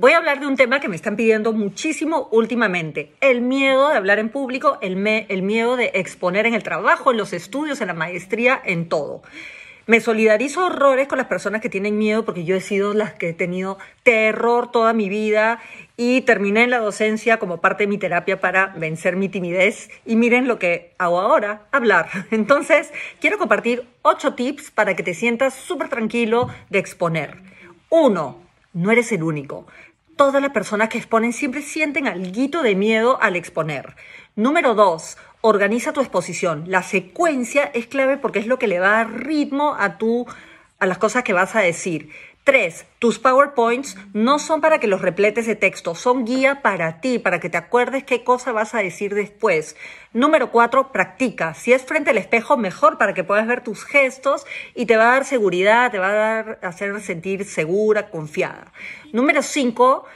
Voy a hablar de un tema que me están pidiendo muchísimo últimamente, el miedo de hablar en público, el, miedo de exponer en el trabajo, en los estudios, en la maestría, en todo. Me solidarizo horrores con las personas que tienen miedo porque yo he sido las que he tenido terror toda mi vida y terminé en la docencia como parte de mi terapia para vencer mi timidez y miren lo que hago ahora, hablar. Entonces, quiero compartir ocho tips para que te sientas súper tranquilo de exponer. Uno, no eres el único. Todas las personas que exponen siempre sienten algo de miedo al exponer. Número dos, organiza tu exposición. La secuencia es clave porque es lo que le va a dar ritmo a, tu, a las cosas que vas a decir. Tres, tus PowerPoints no son para que los repletes de texto, son guía para ti, para que te acuerdes qué cosa vas a decir después. Número cuatro, practica. Si es frente al espejo, mejor para que puedas ver tus gestos y te va a dar seguridad, te va a dar, hacer sentir segura, confiada. Número cinco,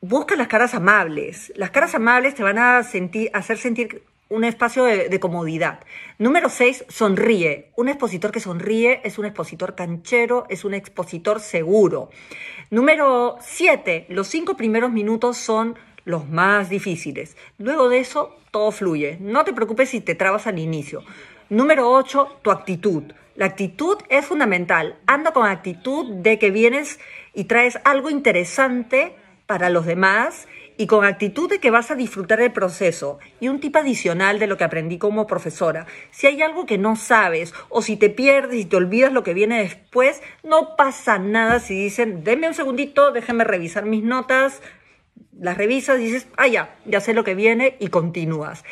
busca las caras amables. Las caras amables te van a sentir, hacer sentir un espacio de, comodidad. Número 6, sonríe. Un expositor que sonríe es un expositor canchero, es un expositor seguro. Número 7, los cinco primeros minutos son los más difíciles. Luego de eso, todo fluye. No te preocupes si te trabas al inicio. Número 8, tu actitud. La actitud es fundamental. Anda con actitud de que vienes y traes algo interesante para los demás y con actitud de que vas a disfrutar el proceso. Y un tip adicional de lo que aprendí como profesora, si hay algo que no sabes o si te pierdes y te olvidas lo que viene después, no pasa nada si dicen, denme un segundito, déjame revisar mis notas, las revisas dices, ah, ya, ya sé lo que viene y continúas.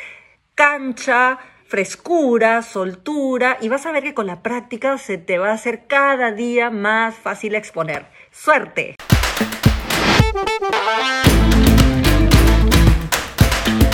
Cancha, frescura, soltura y vas a ver que con la práctica se te va a hacer cada día más fácil exponer. ¡Suerte!